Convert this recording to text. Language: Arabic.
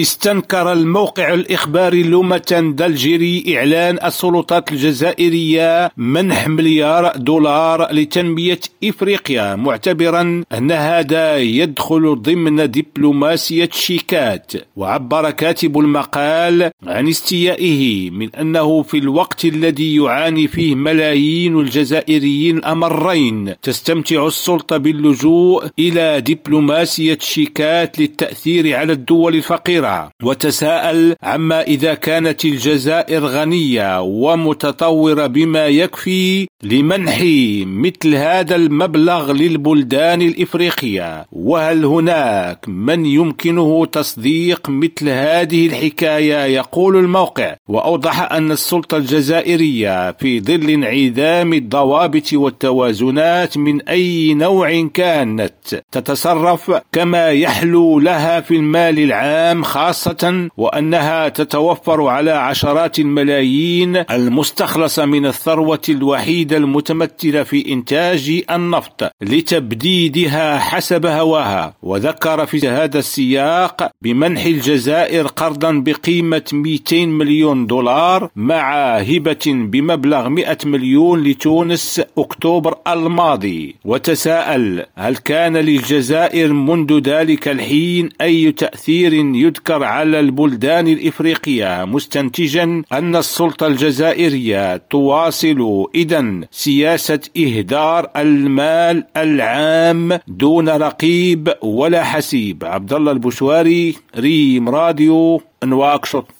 استنكر الموقع الإخباري لومة دالجيري إعلان السلطات الجزائرية منح مليار دولار لتنمية إفريقيا معتبرا أن هذا يدخل ضمن دبلوماسية شيكات. وعبر كاتب المقال عن استيائه من أنه في الوقت الذي يعاني فيه ملايين الجزائريين الأمرين تستمتع السلطة باللجوء إلى دبلوماسية شيكات للتأثير على الدول الفقيرة. وتساءل عما إذا كانت الجزائر غنية ومتطورة بما يكفي لمنح مثل هذا المبلغ للبلدان الإفريقية. وهل هناك من يمكنه تصديق مثل هذه الحكاية؟ يقول الموقع. وأوضح أن السلطة الجزائرية في ظل انعدام الضوابط والتوازنات من أي نوع كانت تتصرف كما يحلو لها في المال العام خاصة وأنها تتوفر على عشرات الملايين المستخلصة من الثروة الوحيدة المتمثلة في إنتاج النفط لتبديدها حسب هواها. وذكر في هذا السياق بمنح الجزائر قرضا بقيمة 200 مليون دولار مع هبة بمبلغ 100 مليون لتونس أكتوبر الماضي. وتساءل هل كان للجزائر منذ ذلك الحين أي تأثير يذكر على البلدان الإفريقية مستنتجا أن السلطة الجزائرية تواصل إذا سياسة إهدار المال العام دون رقيب ولا حسيب. عبد الله البشواري ريم راديو نواكشوط.